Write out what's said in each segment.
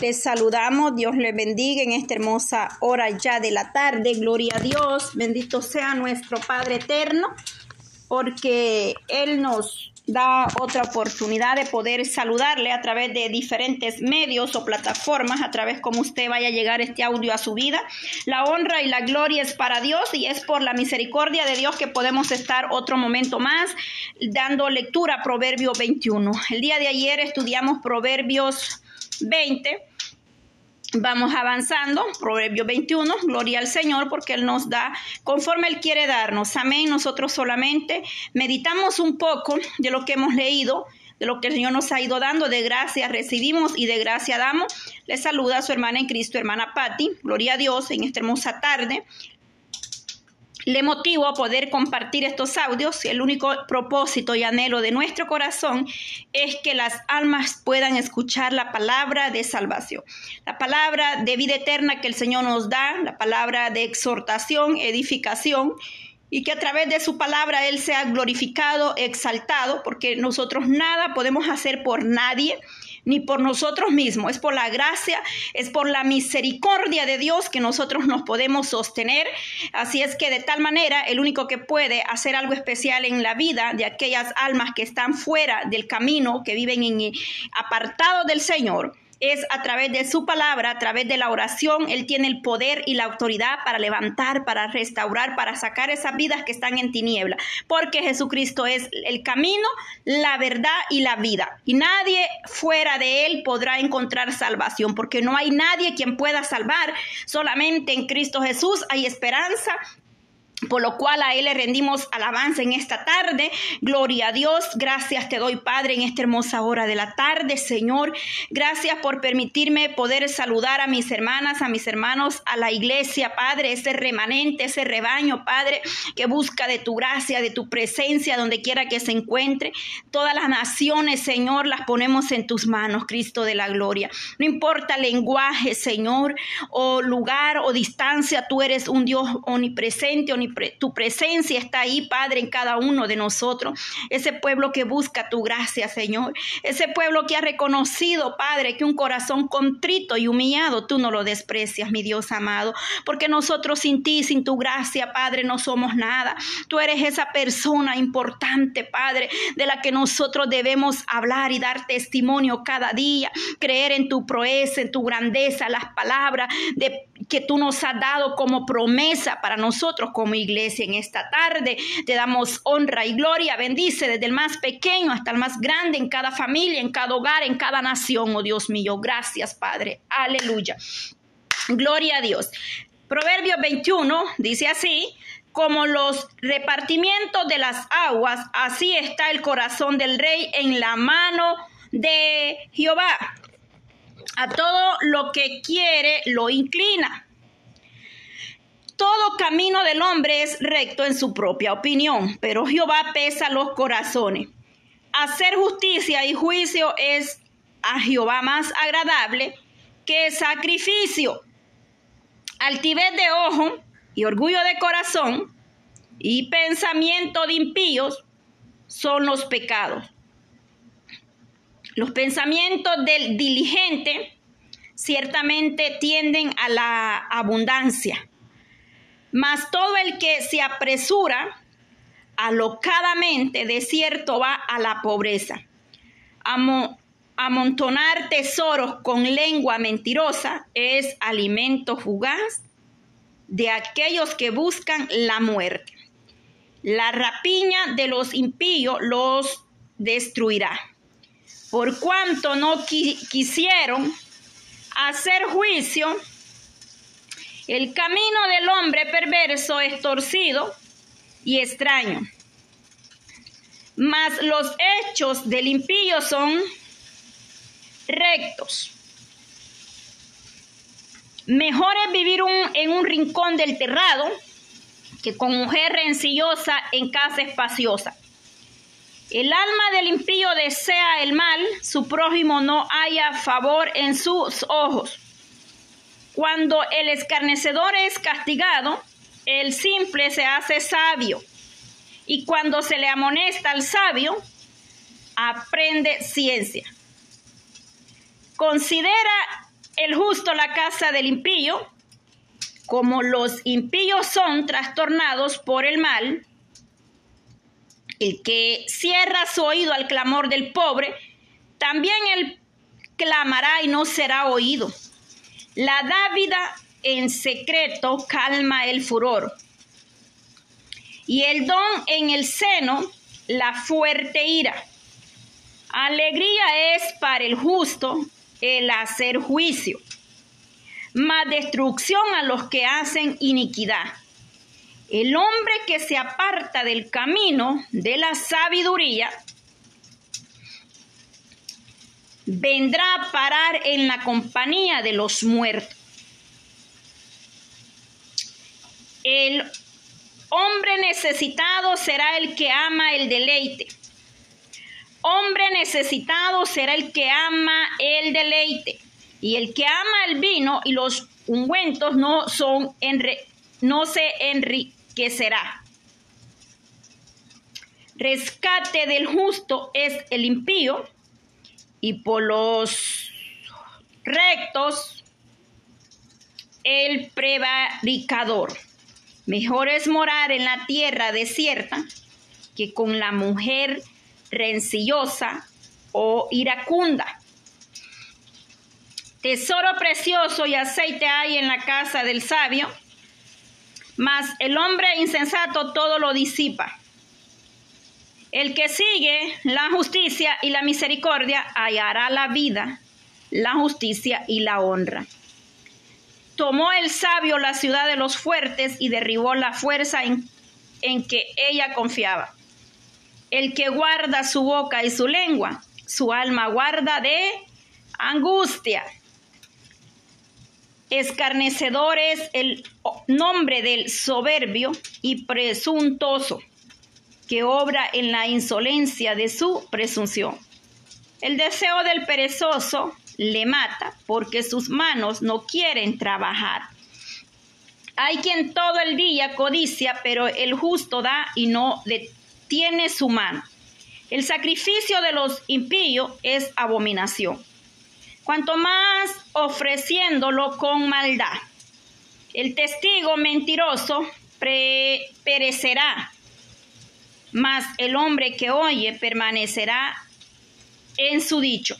Les saludamos, Dios les bendiga en esta hermosa hora ya de la tarde. Gloria a Dios, bendito sea nuestro Padre eterno, porque Él nos da otra oportunidad de poder saludarle a través de diferentes medios o plataformas, a través como usted vaya a llegar este audio a su vida. La honra y la gloria es para Dios y es por la misericordia de Dios que podemos estar otro momento más dando lectura a Proverbio 21. El día de ayer estudiamos Proverbios 20. Vamos avanzando, Proverbio 21, gloria al Señor porque Él nos da conforme Él quiere darnos. Amén. Nosotros solamente meditamos un poco de lo que hemos leído, de lo que el Señor nos ha ido dando, de gracia recibimos y de gracia damos. Le saluda a su hermana en Cristo, hermana Patti. Gloria a Dios en esta hermosa tarde le motivo a poder compartir estos audios. El único propósito y anhelo de nuestro corazón es que las almas puedan escuchar la palabra de salvación, la palabra de vida eterna que el Señor nos da, la palabra de exhortación, edificación y que a través de su palabra Él sea glorificado, exaltado, porque nosotros nada podemos hacer por nadie ni por nosotros mismos, es por la gracia, es por la misericordia de Dios que nosotros nos podemos sostener. Así es que de tal manera el único que puede hacer algo especial en la vida de aquellas almas que están fuera del camino, que viven en, apartado del Señor, es a través de su palabra, a través de la oración, Él tiene el poder y la autoridad para levantar, para restaurar, para sacar esas vidas que están en tiniebla, porque Jesucristo es el camino, la verdad y la vida. Y nadie fuera de Él podrá encontrar salvación, porque no hay nadie quien pueda salvar, solamente en Cristo Jesús hay esperanza por lo cual a Él le rendimos alabanza en esta tarde. Gloria a Dios. Gracias te doy, Padre, en esta hermosa hora de la tarde, Señor. Gracias por permitirme poder saludar a mis hermanas, a mis hermanos, a la iglesia, Padre, ese remanente, ese rebaño, Padre, que busca de tu gracia, de tu presencia, donde quiera que se encuentre. Todas las naciones, Señor, las ponemos en tus manos, Cristo de la gloria. No importa lenguaje, Señor, o lugar o distancia, tú eres un Dios omnipresente, omnipresente tu presencia está ahí, Padre, en cada uno de nosotros. Ese pueblo que busca tu gracia, Señor. Ese pueblo que ha reconocido, Padre, que un corazón contrito y humillado, tú no lo desprecias, mi Dios amado. Porque nosotros sin ti, sin tu gracia, Padre, no somos nada. Tú eres esa persona importante, Padre, de la que nosotros debemos hablar y dar testimonio cada día. Creer en tu proeza, en tu grandeza, las palabras de, que tú nos has dado como promesa para nosotros como iglesia en esta tarde. Te damos honra y gloria. Bendice desde el más pequeño hasta el más grande en cada familia, en cada hogar, en cada nación, oh Dios mío. Gracias, Padre. Aleluya. Gloria a Dios. Proverbio 21 dice así, como los repartimientos de las aguas, así está el corazón del rey en la mano de Jehová. A todo lo que quiere lo inclina. Todo camino del hombre es recto en su propia opinión, pero Jehová pesa los corazones. Hacer justicia y juicio es a Jehová más agradable que sacrificio. Altivez de ojo y orgullo de corazón y pensamiento de impíos son los pecados. Los pensamientos del diligente ciertamente tienden a la abundancia mas todo el que se apresura alocadamente de cierto va a la pobreza. amontonar tesoros con lengua mentirosa es alimento fugaz de aquellos que buscan la muerte. La rapiña de los impíos los destruirá. Por cuanto no quisieron hacer juicio, el camino del hombre perverso es torcido y extraño, mas los hechos del impío son rectos. Mejor es vivir en un rincón del terrado que con mujer rencillosa en casa espaciosa. El alma del impío desea el mal, su prójimo no haya favor en sus ojos. Cuando el escarnecedor es castigado, el simple se hace sabio. Y cuando se le amonesta al sabio, aprende ciencia. Considera el justo la casa del impío, como los impíos son trastornados por el mal, el que cierra su oído al clamor del pobre, también él clamará y no será oído. La dávida en secreto calma el furor. Y el don en el seno, la fuerte ira. Alegría es para el justo el hacer juicio, mas destrucción a los que hacen iniquidad. El hombre que se aparta del camino de la sabiduría vendrá a parar en la compañía de los muertos. El hombre necesitado será el que ama el deleite. Hombre necesitado será el que ama el deleite. Y el que ama el vino y los ungüentos no son no se enriquecerá. Rescate del justo es el impío y por los rectos el prevaricador. Mejor es morar en la tierra desierta que con la mujer rencillosa o iracunda. Tesoro precioso y aceite hay en la casa del sabio, mas el hombre insensato todo lo disipa. El que sigue la justicia y la misericordia hallará la vida, la justicia y la honra. Tomó el sabio la ciudad de los fuertes y derribó la fuerza en, en que ella confiaba. El que guarda su boca y su lengua, su alma guarda de angustia. Escarnecedor es el nombre del soberbio y presuntuoso, que obra en la insolencia de su presunción. El deseo del perezoso le mata porque sus manos no quieren trabajar. Hay quien todo el día codicia, pero el justo da y no detiene su mano. El sacrificio de los impíos es abominación cuanto más ofreciéndolo con maldad. El testigo mentiroso perecerá, mas el hombre que oye permanecerá en su dicho.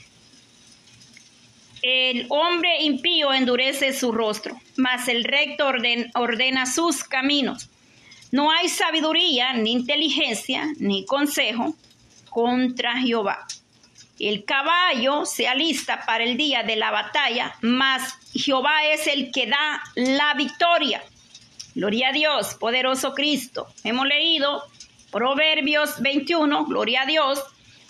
El hombre impío endurece su rostro, mas el recto ordena sus caminos. No hay sabiduría, ni inteligencia, ni consejo contra Jehová. El caballo se alista para el día de la batalla, mas Jehová es el que da la victoria. Gloria a Dios, poderoso Cristo. Hemos leído Proverbios 21, gloria a Dios.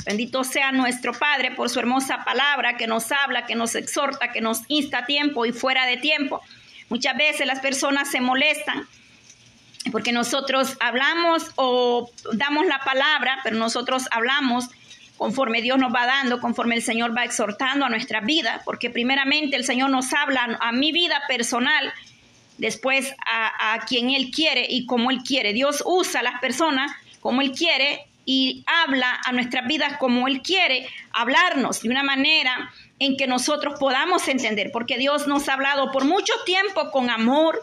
Bendito sea nuestro Padre por su hermosa palabra que nos habla, que nos exhorta, que nos insta a tiempo y fuera de tiempo. Muchas veces las personas se molestan porque nosotros hablamos o damos la palabra, pero nosotros hablamos conforme Dios nos va dando, conforme el Señor va exhortando a nuestra vida, porque primeramente el Señor nos habla a mi vida personal, después a, quien Él quiere y como Él quiere. Dios usa a las personas como Él quiere y habla a nuestras vidas como Él quiere hablarnos de una manera en que nosotros podamos entender, porque Dios nos ha hablado por mucho tiempo con amor,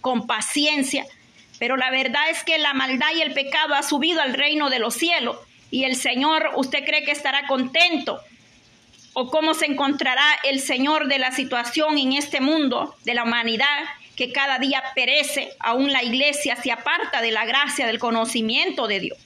con paciencia, pero la verdad es que la maldad y el pecado ha subido al reino de los cielos y el Señor, ¿usted cree que estará contento? ¿O cómo se encontrará el Señor de la situación en este mundo, de la humanidad, que cada día perece, aún la iglesia se aparta de la gracia, del conocimiento de Dios?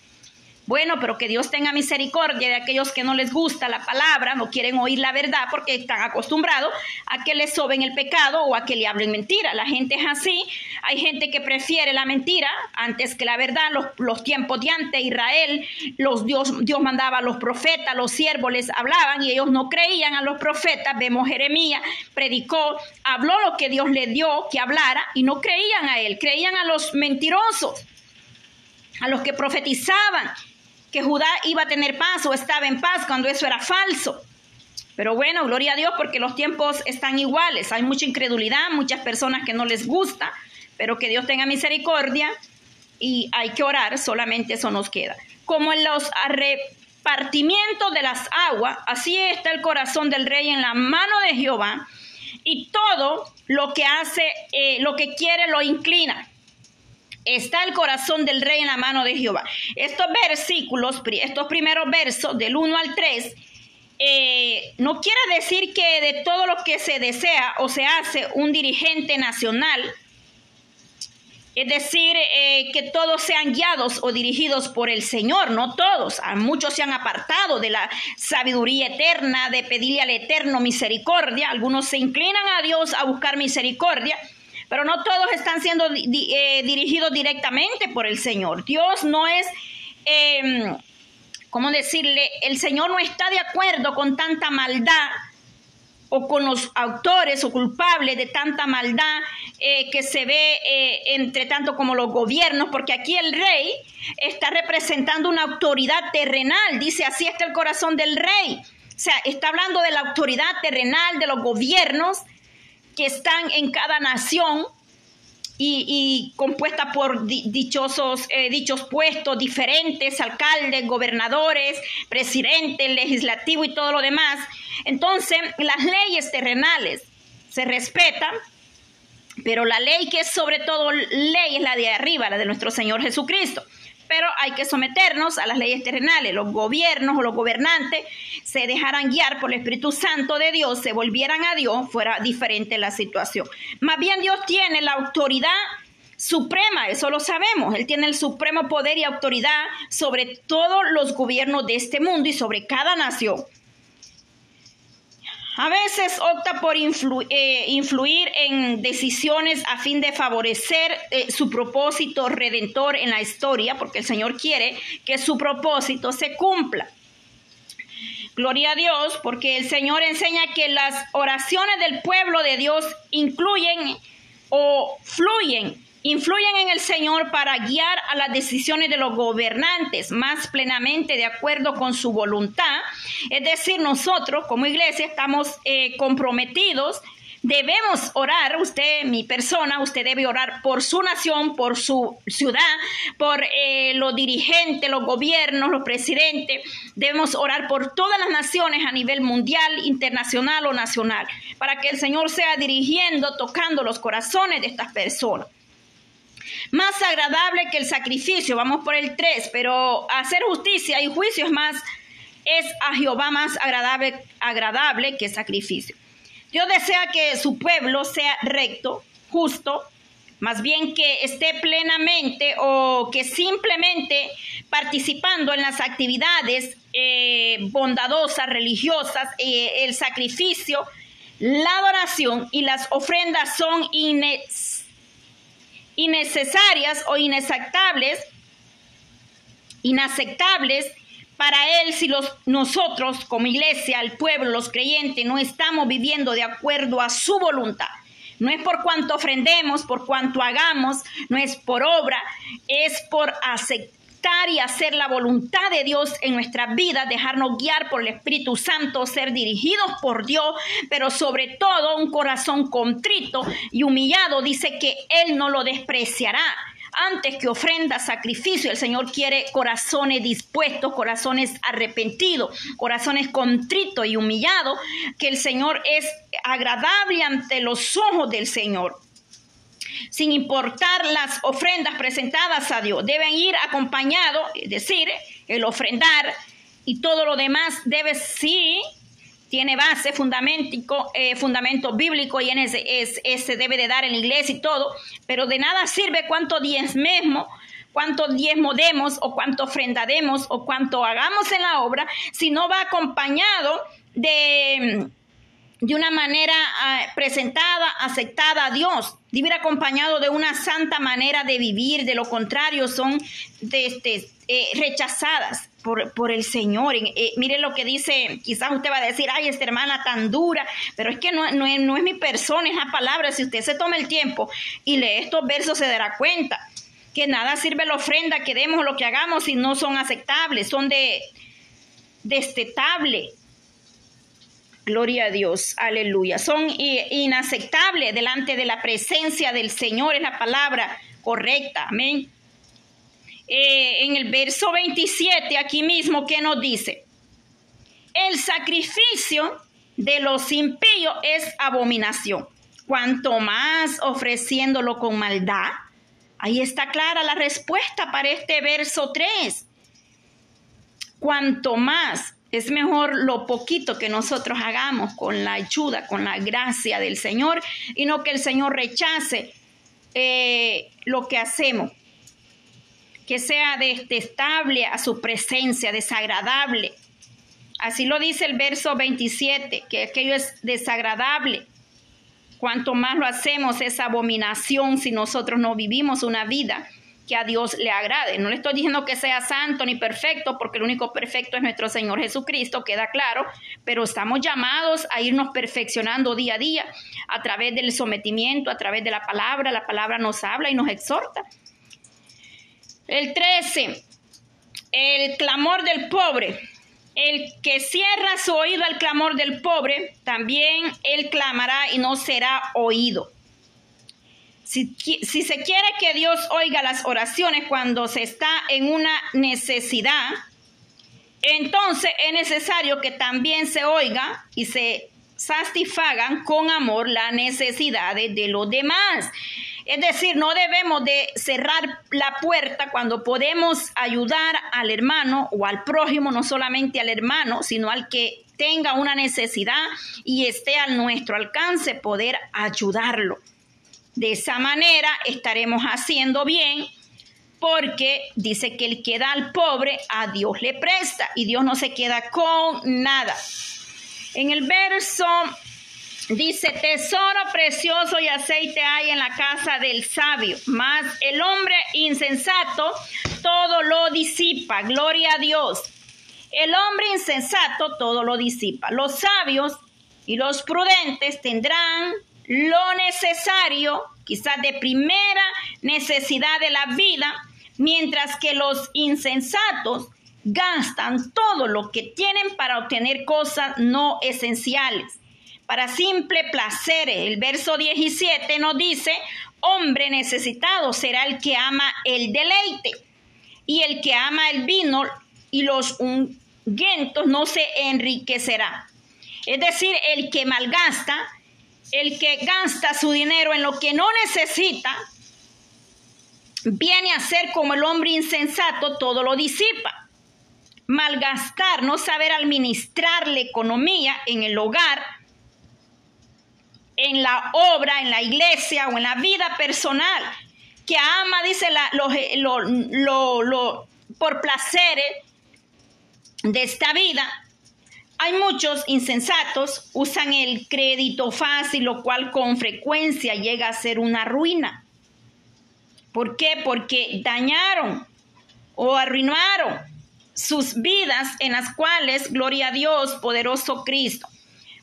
Bueno, pero que Dios tenga misericordia de aquellos que no les gusta la palabra, no quieren oír la verdad porque están acostumbrados a que les soben el pecado o a que le hablen mentira. La gente es así. Hay gente que prefiere la mentira antes que la verdad. Los, tiempos de antes, Israel, los Dios, Dios mandaba a los profetas, los siervos les hablaban y ellos no creían a los profetas. Vemos Jeremías, predicó, habló lo que Dios le dio que hablara y no creían a él, creían a los mentirosos, a los que profetizaban que Judá iba a tener paz o estaba en paz cuando eso era falso. Pero bueno, gloria a Dios porque los tiempos están iguales. Hay mucha incredulidad, muchas personas que no les gusta, pero que Dios tenga misericordia y hay que orar, solamente eso nos queda. Como en los repartimientos de las aguas, así está el corazón del rey en la mano de Jehová y todo lo que hace, eh, lo que quiere, lo inclina. Está el corazón del rey en la mano de Jehová. Estos versículos, estos primeros versos del 1 al 3, eh, no quiere decir que de todo lo que se desea o se hace un dirigente nacional, es decir, eh, que todos sean guiados o dirigidos por el Señor, no todos. A muchos se han apartado de la sabiduría eterna, de pedirle al Eterno misericordia. Algunos se inclinan a Dios a buscar misericordia, pero no todos están siendo eh, dirigidos directamente por el Señor. Dios no es... Em, ¿cómo decirle? El Señor no está de acuerdo con tanta maldad o con los autores o culpables de tanta maldad eh, que se ve eh, entre tanto como los gobiernos, porque aquí el rey está representando una autoridad terrenal, dice así está el corazón del rey. O sea, está hablando de la autoridad terrenal de los gobiernos que están en cada nación y, compuesta por dichosos, eh, dichos puestos diferentes, alcaldes, gobernadores, presidentes, legislativo y todo lo demás. Entonces, las leyes terrenales se respetan, pero la ley que es sobre todo ley es la de arriba, la de nuestro Señor Jesucristo pero hay que someternos a las leyes terrenales. Los gobiernos o los gobernantes se dejaran guiar por el Espíritu Santo de Dios, se volvieran a Dios, fuera diferente la situación. Más bien Dios tiene la autoridad suprema, eso lo sabemos. Él tiene el supremo poder y autoridad sobre todos los gobiernos de este mundo y sobre cada nación. A veces opta por eh, influir en decisiones a fin de favorecer eh, su propósito redentor en la historia, porque el Señor quiere que su propósito se cumpla. Gloria a Dios, porque el Señor enseña que las oraciones del pueblo de Dios incluyen o fluyen influyen en el Señor para guiar a las decisiones de los gobernantes más plenamente de acuerdo con su voluntad. Es decir, nosotros como iglesia estamos eh, comprometidos Debemos orar, usted, mi persona, usted debe orar por su nación, por su ciudad, por eh, los dirigentes, los gobiernos, los presidentes. Debemos orar por todas las naciones a nivel mundial, internacional o nacional, para que el Señor sea dirigiendo, tocando los corazones de estas personas. Más agradable que el sacrificio, vamos por el 3, pero hacer justicia y juicio es más, es a Jehová más agradable, agradable que sacrificio. Dios desea que su pueblo sea recto, justo, más bien que esté plenamente o que simplemente participando en las actividades eh, bondadosas, religiosas, eh, el sacrificio, la adoración y las ofrendas son innecesarias innecesarias o inaceptables, inaceptables para él si los, nosotros como iglesia, el pueblo, los creyentes, no estamos viviendo de acuerdo a su voluntad. No es por cuanto ofrendemos, por cuanto hagamos, no es por obra, es por aceptar y hacer la voluntad de Dios en nuestras vidas, dejarnos guiar por el Espíritu Santo, ser dirigidos por Dios, pero sobre todo un corazón contrito y humillado, dice que Él no lo despreciará antes que ofrenda, sacrificio. El Señor quiere corazones dispuestos, corazones arrepentidos, corazones contritos y humillados, que el Señor es agradable ante los ojos del Señor sin importar las ofrendas presentadas a Dios. Deben ir acompañados, es decir, el ofrendar y todo lo demás debe sí tiene base, fundamento, eh, fundamento bíblico y en ese, ese debe de dar en la iglesia y todo, pero de nada sirve cuánto diezmemos, cuánto diezmo demos o cuánto ofrendademos o cuánto hagamos en la obra, si no va acompañado de de una manera ah, presentada, aceptada a Dios. Vivir acompañado de una santa manera de vivir, de lo contrario son de, este, eh, rechazadas por, por, el Señor. Eh, mire lo que dice, quizás usted va a decir, ay, esta hermana tan dura, pero es que no, no, es, no es mi persona, es la palabra. Si usted se toma el tiempo y lee estos versos, se dará cuenta que nada sirve la ofrenda que demos o lo que hagamos si no son aceptables, son de destetable Gloria a Dios, aleluya. Son inaceptables delante de la presencia del Señor, es la palabra correcta, amén. Eh, en el verso 27, aquí mismo, ¿qué nos dice? El sacrificio de los impíos es abominación. Cuanto más ofreciéndolo con maldad. Ahí está clara la respuesta para este verso 3. Cuanto más es mejor lo poquito que nosotros hagamos con la ayuda, con la gracia del Señor y no que el Señor rechace eh, lo que hacemos. Que sea detestable a su presencia, desagradable. Así lo dice el verso 27, que aquello es desagradable. Cuanto más lo hacemos es abominación si nosotros no vivimos una vida que a Dios le agrade. No le estoy diciendo que sea santo ni perfecto, porque el único perfecto es nuestro Señor Jesucristo, queda claro, pero estamos llamados a irnos perfeccionando día a día a través del sometimiento, a través de la palabra. La palabra nos habla y nos exhorta. El 13, el clamor del pobre. El que cierra su oído al clamor del pobre, también él clamará y no será oído. Si, se quiere que Dios oiga las oraciones cuando se está en una necesidad, entonces es necesario que también se oiga y se satisfagan con amor las necesidades de los demás. Es decir, no debemos de cerrar la puerta cuando podemos ayudar al hermano o al prójimo, no solamente al hermano, sino al que tenga una necesidad y esté a nuestro alcance poder ayudarlo. De esa manera estaremos haciendo bien porque dice que el que da al pobre a Dios le presta y Dios no se queda con nada. En el verso Dice, tesoro precioso y aceite hay en la casa del sabio, mas el hombre insensato todo lo disipa. Gloria a Dios. El hombre insensato todo lo disipa. Los sabios y los prudentes tendrán lo necesario, quizás de primera necesidad de la vida, mientras que los insensatos gastan todo lo que tienen para obtener cosas no esenciales para simple placer. El verso 17 nos dice, hombre necesitado será el que ama el deleite y el que ama el vino y los ungüentos no se enriquecerá. Es decir, el que malgasta, el que gasta su dinero en lo que no necesita, viene a ser como el hombre insensato, todo lo disipa. Malgastar, no saber administrar la economía en el hogar, en la obra, en la iglesia o en la vida personal, que ama, dice, la, lo, lo, por placeres de esta vida. Hay muchos insensatos, usan el crédito fácil, lo cual con frecuencia llega a ser una ruina. ¿Por qué? Porque dañaron o arruinaron sus vidas en las cuales, gloria a Dios, poderoso Cristo,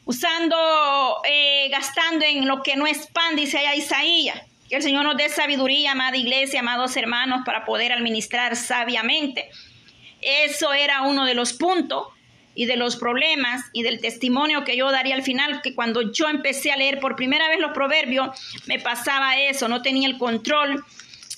usando, eh, gastando en lo que no es pan, dice allá Isaías. Que el Señor nos dé sabiduría, amada iglesia, amados hermanos, para poder administrar sabiamente. Eso era uno de los puntos y de los problemas y del testimonio que yo daría al final, que cuando yo empecé a leer por primera vez los proverbios, me pasaba eso, no tenía el control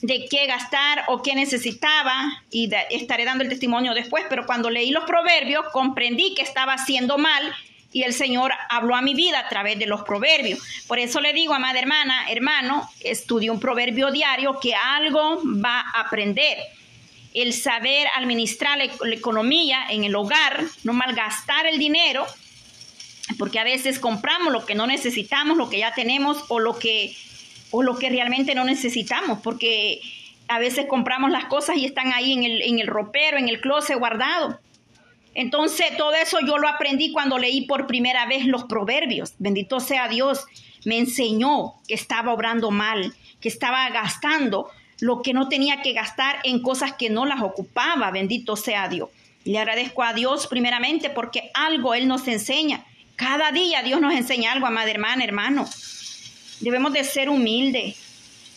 de qué gastar o qué necesitaba y estaré dando el testimonio después, pero cuando leí los proverbios comprendí que estaba haciendo mal y el Señor habló a mi vida a través de los proverbios. Por eso le digo, amada hermana, hermano, estudie un proverbio diario que algo va a aprender. El saber administrar la, economía en el hogar, no malgastar el dinero, porque a veces compramos lo que no necesitamos, lo que ya tenemos o lo que, o lo que realmente no necesitamos, porque a veces compramos las cosas y están ahí en el, en el ropero, en el closet guardado. Entonces, todo eso yo lo aprendí cuando leí por primera vez los proverbios. Bendito sea Dios. Me enseñó que estaba obrando mal, que estaba gastando lo que no tenía que gastar en cosas que no las ocupaba. Bendito sea Dios. Le agradezco a Dios primeramente porque algo Él nos enseña. Cada día Dios nos enseña algo, amada hermana, hermano. Debemos de ser humildes.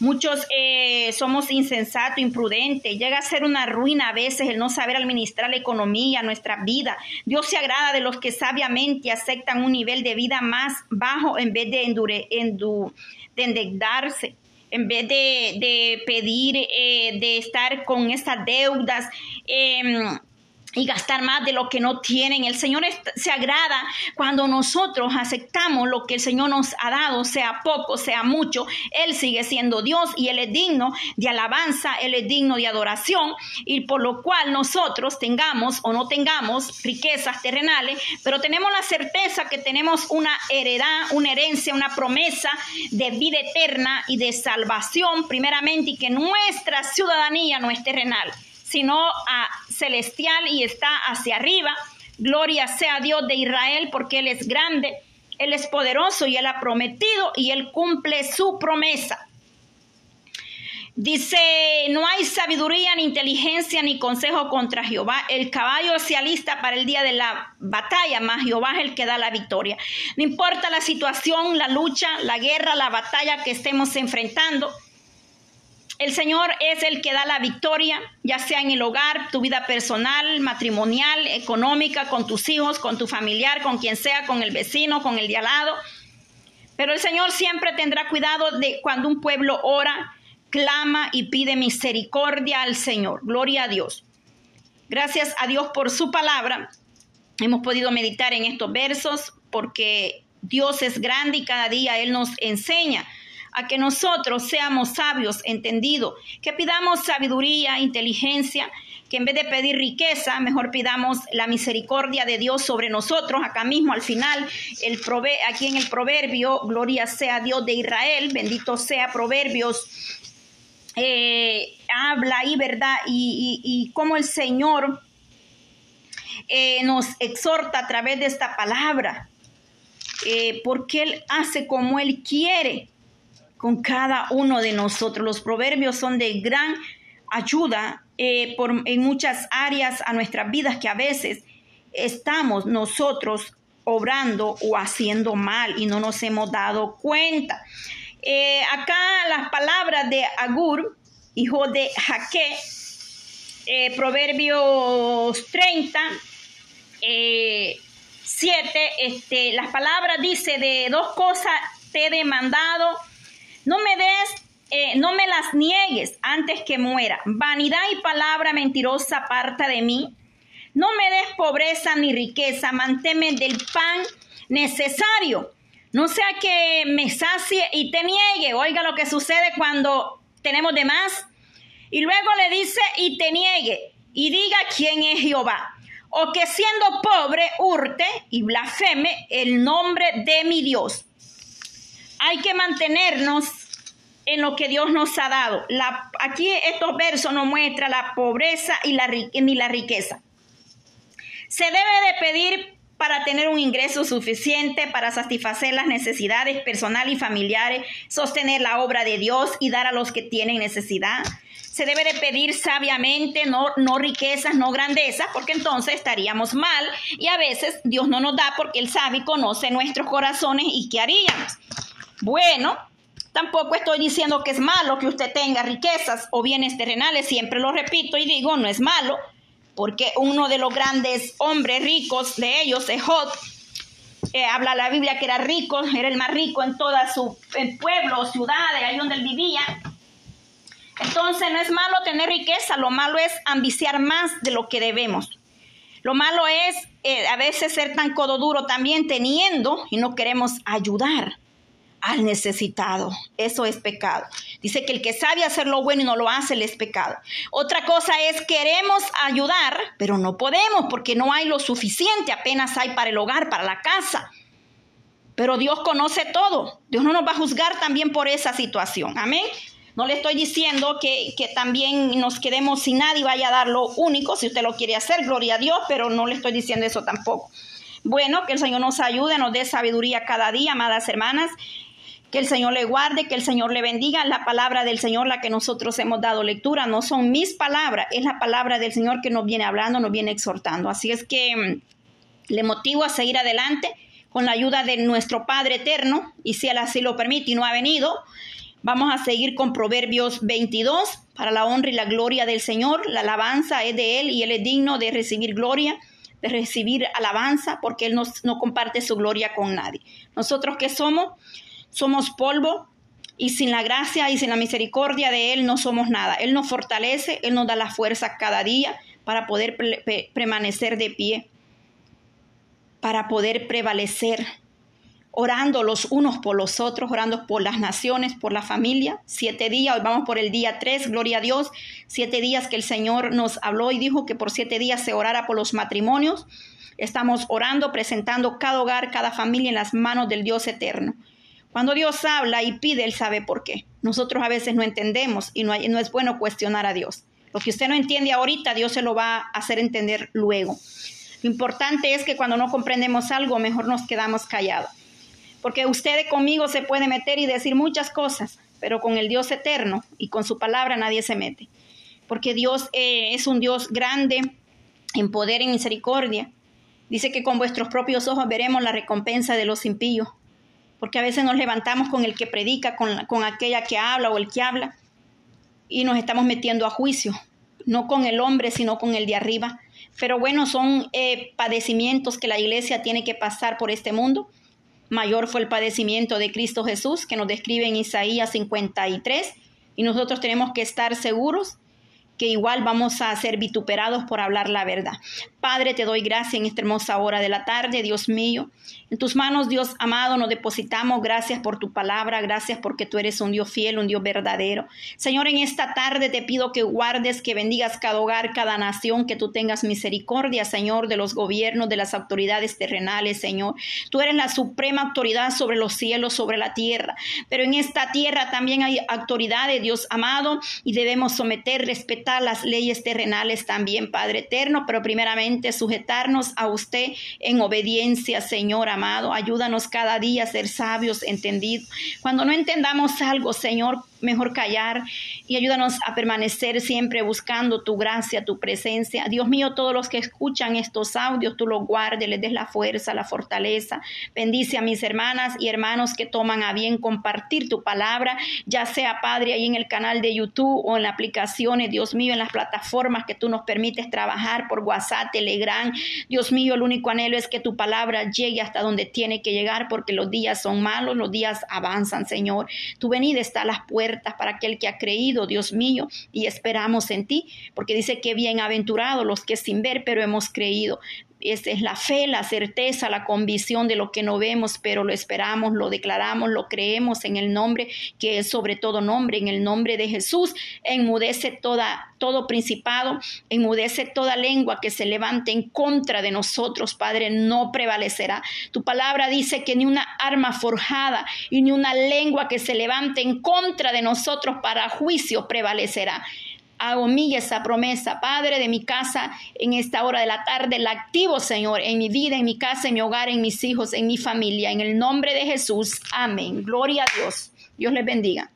Muchos eh, somos insensatos, imprudentes. Llega a ser una ruina a veces el no saber administrar la economía, nuestra vida. Dios se agrada de los que sabiamente aceptan un nivel de vida más bajo en vez de, endure, de endeudarse en vez de, pedir, eh, de estar con esas deudas. Em, y gastar más de lo que no tienen. El Señor se agrada cuando nosotros aceptamos lo que el Señor nos ha dado, sea poco, sea mucho. Él sigue siendo Dios y Él es digno de alabanza, Él es digno de adoración y por lo cual nosotros tengamos o no tengamos riquezas terrenales, pero tenemos la certeza que tenemos una heredad, una herencia, una promesa de vida eterna y de salvación primeramente y que nuestra ciudadanía no es terrenal sino a celestial y está hacia arriba. Gloria sea Dios de Israel porque Él es grande, Él es poderoso y Él ha prometido y Él cumple su promesa. Dice, no hay sabiduría, ni inteligencia, ni consejo contra Jehová. El caballo se alista para el día de la batalla, más Jehová es el que da la victoria. No importa la situación, la lucha, la guerra, la batalla que estemos enfrentando. El Señor es el que da la victoria, ya sea en el hogar, tu vida personal, matrimonial, económica, con tus hijos, con tu familiar, con quien sea, con el vecino, con el de al lado. Pero el Señor siempre tendrá cuidado de cuando un pueblo ora, clama y pide misericordia al Señor. Gloria a Dios. Gracias a Dios por su palabra. Hemos podido meditar en estos versos porque Dios es grande y cada día Él nos enseña a que nosotros seamos sabios, entendidos, que pidamos sabiduría, inteligencia, que en vez de pedir riqueza, mejor pidamos la misericordia de Dios sobre nosotros. Acá mismo al final, el aquí en el proverbio, gloria sea Dios de Israel, bendito sea Proverbios, eh, habla ahí, ¿verdad? Y, y, cómo el Señor eh, nos exhorta a través de esta palabra, eh, porque Él hace como Él quiere con cada uno de nosotros. Los proverbios son de gran ayuda eh, por, en muchas áreas a nuestras vidas que a veces estamos nosotros obrando o haciendo mal y no nos hemos dado cuenta. Eh, acá las palabras de Agur, hijo de Jaque, eh, Proverbios 30, 7, este, las palabras dice de dos cosas te he demandado no me des, eh, no me las niegues antes que muera. Vanidad y palabra mentirosa aparta de mí. No me des pobreza ni riqueza, manténme del pan necesario. No sea que me sacie y te niegue. Oiga lo que sucede cuando tenemos de más. Y luego le dice y te niegue y diga quién es Jehová. O que siendo pobre hurte y blasfeme el nombre de mi Dios hay que mantenernos en lo que Dios nos ha dado. Aquí estos versos nos muestran la pobreza y la, ni la riqueza. Se debe de pedir para tener un ingreso suficiente para satisfacer las necesidades personales y familiares, sostener la obra de Dios y dar a los que tienen necesidad. Se debe de pedir sabiamente, no, no riquezas, no grandezas, porque entonces estaríamos mal y a veces Dios no nos da porque Él sabe y conoce nuestros corazones y qué haríamos. Bueno, tampoco estoy diciendo que es malo que usted tenga riquezas o bienes terrenales, siempre lo repito y digo, no es malo, porque uno de los grandes hombres ricos de ellos es. Eh, habla la Biblia que era rico, era el más rico en toda su pueblo, ciudad, ahí donde él vivía. Entonces no es malo tener riqueza, lo malo es ambiciar más de lo que debemos. Lo malo es eh, a veces ser tan codo duro también teniendo y no queremos ayudar al necesitado. Eso es pecado. Dice que el que sabe hacer lo bueno y no lo hace, le es pecado. Otra cosa es queremos ayudar, pero no podemos porque no hay lo suficiente, apenas hay para el hogar, para la casa. Pero Dios conoce todo. Dios no nos va a juzgar también por esa situación. Amén. No le estoy diciendo que, que, también nos quedemos sin nadie y vaya a dar lo único, si usted lo quiere hacer, gloria a Dios, pero no le estoy diciendo eso tampoco. Bueno, que el Señor nos ayude, nos dé sabiduría cada día, amadas hermanas. Que el Señor le guarde, que el Señor le bendiga. La palabra del Señor, la que nosotros hemos dado lectura, no son mis palabras, es la palabra del Señor que nos viene hablando, nos viene exhortando. Así es que mm, le motivo a seguir adelante con la ayuda de nuestro Padre eterno, y si Él así lo permite y no ha venido, vamos a seguir con Proverbios 22 para la honra y la gloria del Señor. La alabanza es de Él y Él es digno de recibir gloria de recibir alabanza porque Él no comparte su gloria con nadie. Nosotros que somos, somos polvo y sin la gracia y sin la misericordia de Él no somos nada. Él nos fortalece, Él nos da la fuerza cada día para poder permanecer de pie, para poder prevalecer, orando los unos por los otros, orando por las naciones, por la familia. Siete días, hoy vamos por el día tres, gloria a Dios. Siete días que el Señor nos habló y dijo que por siete días se orara por los matrimonios. Estamos orando, presentando cada hogar, cada familia en las manos del Dios eterno. Cuando Dios habla y pide, Él sabe por qué. Nosotros a veces no entendemos y no, es bueno cuestionar a Dios. Lo que usted no entiende ahorita, Dios se lo va a hacer entender luego. Lo importante es que cuando no comprendemos algo, mejor nos quedamos callados. Porque usted conmigo se puede meter y decir muchas cosas, pero con el Dios eterno y con su palabra nadie se mete. Porque Dios eh, es un Dios grande en poder y misericordia. Dice que con vuestros propios ojos veremos la recompensa de los impíos. Porque a veces nos levantamos con el que predica, con, con aquella que habla o el que habla, y nos estamos metiendo a juicio, no con el hombre, sino con el de arriba. Pero bueno, son eh, padecimientos que la iglesia tiene que pasar por este mundo. Mayor fue el padecimiento de Cristo Jesús, que nos describe en Isaías 53, y nosotros tenemos que estar seguros que igual vamos a ser vituperados por hablar la verdad. Padre, te doy gracias en esta hermosa hora de la tarde, Dios mío. En tus manos, Dios amado, nos depositamos. Gracias por tu palabra, gracias porque tú eres un Dios fiel, un Dios verdadero. Señor, en esta tarde te pido que guardes, que bendigas cada hogar, cada nación, que tú tengas misericordia, Señor, de los gobiernos, de las autoridades terrenales, Señor. Tú eres la suprema autoridad sobre los cielos, sobre la tierra. Pero en esta tierra también hay autoridades, Dios amado, y debemos someter, respetar las leyes terrenales también, Padre eterno, pero primeramente sujetarnos a usted en obediencia, Señor amado. Ayúdanos cada día a ser sabios, entendidos. Cuando no entendamos algo, Señor, mejor callar y ayúdanos a permanecer siempre buscando tu gracia, tu presencia. Dios mío, todos los que escuchan estos audios, tú los guardes, les des la fuerza, la fortaleza. Bendice a mis hermanas y hermanos que toman a bien compartir tu palabra, ya sea Padre ahí en el canal de YouTube o en las aplicaciones, Dios mío, en las plataformas que tú nos permites trabajar por WhatsApp, Telegram. Dios mío, el único anhelo es que tu palabra llegue hasta donde tiene que llegar porque los días son malos, los días avanzan, Señor. Tu venida está a las puertas para aquel que ha creído, Dios mío, y esperamos en ti, porque dice que bienaventurado los que sin ver, pero hemos creído. Esa es la fe, la certeza, la convicción de lo que no vemos, pero lo esperamos, lo declaramos, lo creemos en el nombre que es sobre todo nombre, en el nombre de Jesús. Enmudece toda, todo principado, enmudece toda lengua que se levante en contra de nosotros, Padre, no prevalecerá. Tu palabra dice que ni una arma forjada y ni una lengua que se levante en contra de nosotros para juicio prevalecerá hago mía esa promesa, Padre de mi casa, en esta hora de la tarde, la activo, Señor, en mi vida, en mi casa, en mi hogar, en mis hijos, en mi familia, en el nombre de Jesús. Amén. Gloria a Dios. Dios les bendiga.